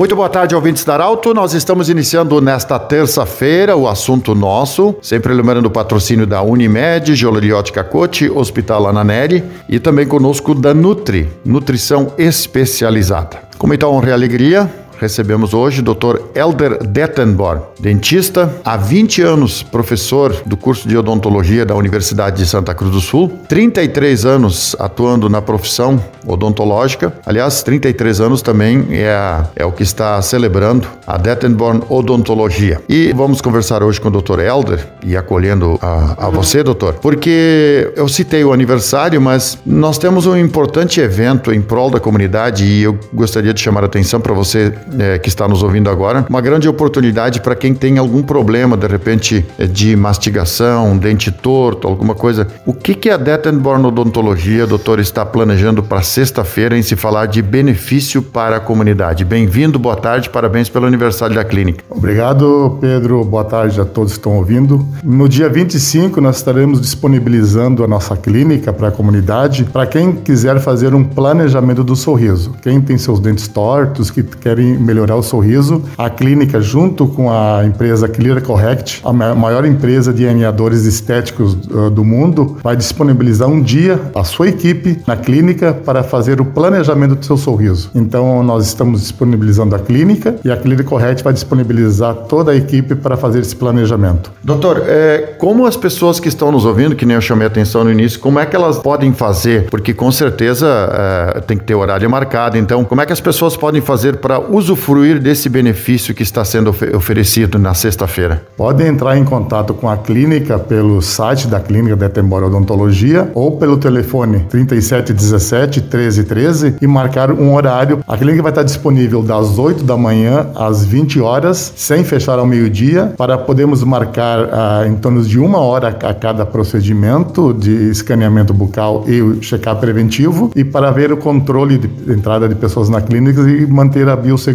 Muito boa tarde, ouvintes da Arauto. Nós estamos iniciando nesta terça-feira o assunto nosso, sempre lembrando o patrocínio da Unimed, Geoleriótica Cote, Hospital Ananeri e também conosco da Nutri, Nutrição Especializada. Com muita honra e alegria, recebemos hoje o Dr. Elder Dettenborn, dentista, há 20 anos professor do curso de odontologia da Universidade de Santa Cruz do Sul, 33 anos atuando na profissão odontológica. Aliás, 33 anos também é, é o que está celebrando a Dettenborn Odontologia. E vamos conversar hoje com o Dr. Elder e acolhendo a, a você, doutor, porque eu citei o aniversário, mas nós temos um importante evento em prol da comunidade e eu gostaria de chamar a atenção para você é, que está nos ouvindo agora, uma grande oportunidade para quem tem algum problema, de repente, é, de mastigação, dente torto, alguma coisa. O que, que a Dettenborn Odontologia, doutor, está planejando para sexta-feira em se falar de benefício para a comunidade? Bem-vindo, boa tarde, parabéns pelo aniversário da clínica. Obrigado, Pedro. Boa tarde a todos que estão ouvindo. No dia 25, nós estaremos disponibilizando a nossa clínica para a comunidade, para quem quiser fazer um planejamento do sorriso. Quem tem seus dentes tortos, que querem melhorar o sorriso, a clínica, junto com a empresa Clear Correct, a maior empresa de alinhadores estéticos uh, do mundo, vai disponibilizar um dia a sua equipe na clínica para fazer o planejamento do seu sorriso. Então, nós estamos disponibilizando a clínica e a Clear Correct vai disponibilizar toda a equipe para fazer esse planejamento. Doutor, é, como as pessoas que estão nos ouvindo, que nem eu chamei a atenção no início, como é que elas podem fazer? Porque com certeza é, tem que ter horário marcado. Então, como é que as pessoas podem fazer para usufruir desse benefício que está sendo oferecido na sexta-feira? Podem entrar em contato com a clínica pelo site da clínica da Etembora Odontologia ou pelo telefone 3717 1313 e marcar um horário. A clínica vai estar disponível das 8 da manhã às 20 horas, sem fechar ao meio-dia, para podermos marcar ah, em torno de uma hora a cada procedimento de escaneamento bucal e check-up preventivo e para ver o controle de entrada de pessoas na clínica e manter a biossegurança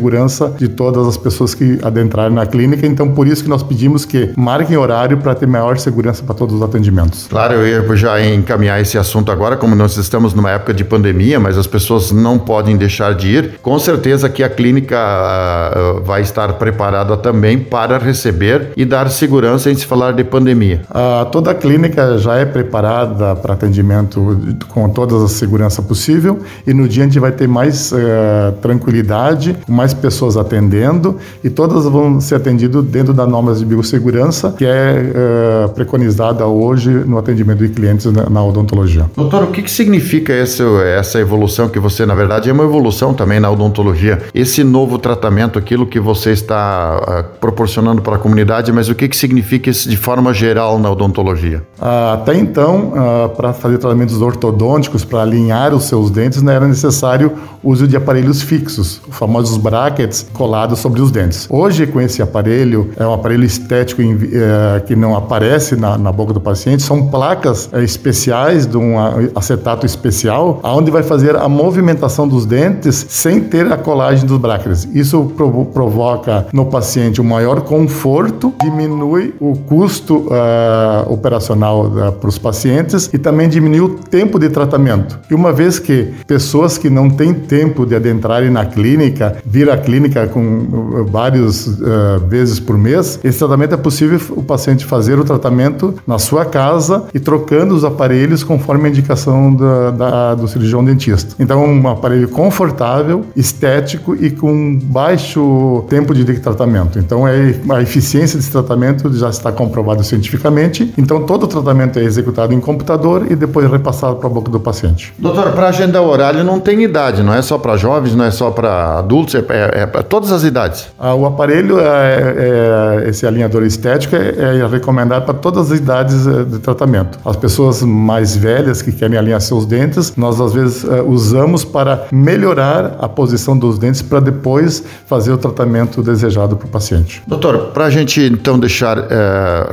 de todas as pessoas que adentrarem na clínica. Então, por isso que nós pedimos que marquem horário para ter maior segurança para todos os atendimentos. Claro, eu ia já encaminhar esse assunto agora, como nós estamos numa época de pandemia, mas as pessoas não podem deixar de ir. Com certeza que a clínica uh, vai estar preparada também para receber e dar segurança em se falar de pandemia. Uh, toda a clínica já é preparada para atendimento com toda a segurança possível e no dia a gente vai ter mais uh, tranquilidade, mais pessoas atendendo e todas vão ser atendidas dentro das normas de biossegurança que é uh, preconizada hoje no atendimento de clientes na, na odontologia. Doutor, o que, que significa esse, essa evolução que você, na verdade, é uma evolução também na odontologia? Esse novo tratamento, aquilo que você está uh, proporcionando para a comunidade, mas o que, que significa isso de forma geral na odontologia? Uh, até então, para fazer tratamentos ortodônticos, para alinhar os seus dentes, não era necessário o uso de aparelhos fixos, os famosos brackets colados sobre os dentes. Hoje, com esse aparelho, é um aparelho estético é, que não aparece na, na, boca do paciente, são placas é, especiais de um acetato especial, onde vai fazer a movimentação dos dentes sem ter a colagem dos brackets. Isso provo provoca no paciente um maior conforto, diminui o custo uh, operacional uh, para os pacientes e também diminui o tempo de tratamento. E uma vez que pessoas que não têm tempo de adentrarem na clínica, vir à clínica com várias uh, vezes por mês, esse tratamento é possível o paciente fazer o tratamento na sua casa e trocando os aparelhos conforme a indicação da, da, do cirurgião dentista. Então, um aparelho confortável, estético e com baixo tempo de tratamento. Então, é, a eficiência desse tratamento já está comprovada cientificamente. Então, todo o tratamento é executado em computador e depois repassado para a boca do paciente. Doutor, para agendar o horário não tem idade, não é só para jovens, não é só para adultos, é, é, é para todas as idades. Ah, o aparelho, é, é, esse alinhador estético, é, é recomendado para todas as idades eh, de tratamento. As pessoas mais velhas que querem alinhar seus dentes, nós às vezes uh, usamos para melhorar a posição dos dentes para depois fazer o tratamento desejado para o paciente. Doutor, para a gente então deixar uh,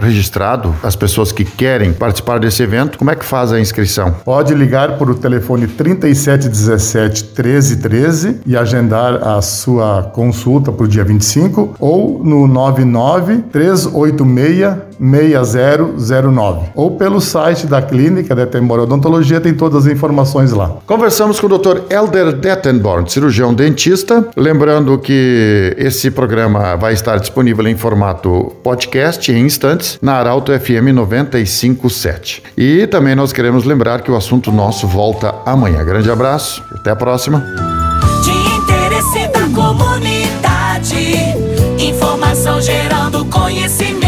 registrado as pessoas que querem participar desse evento, como é que faz a inscrição? Pode ligar por o telefone 3717 1313 e agendar a sua sua consulta para o dia 25 ou no 99 386 6009 ou pelo site da clínica da Odontologia tem todas as informações lá. Conversamos com o Dr. Elder Dettenborn, cirurgião dentista. Lembrando que esse programa vai estar disponível em formato podcast em instantes na Arauto FM 957. E também nós queremos lembrar que o assunto nosso volta amanhã. Grande abraço, até a próxima. Comunidade, informação gerando conhecimento.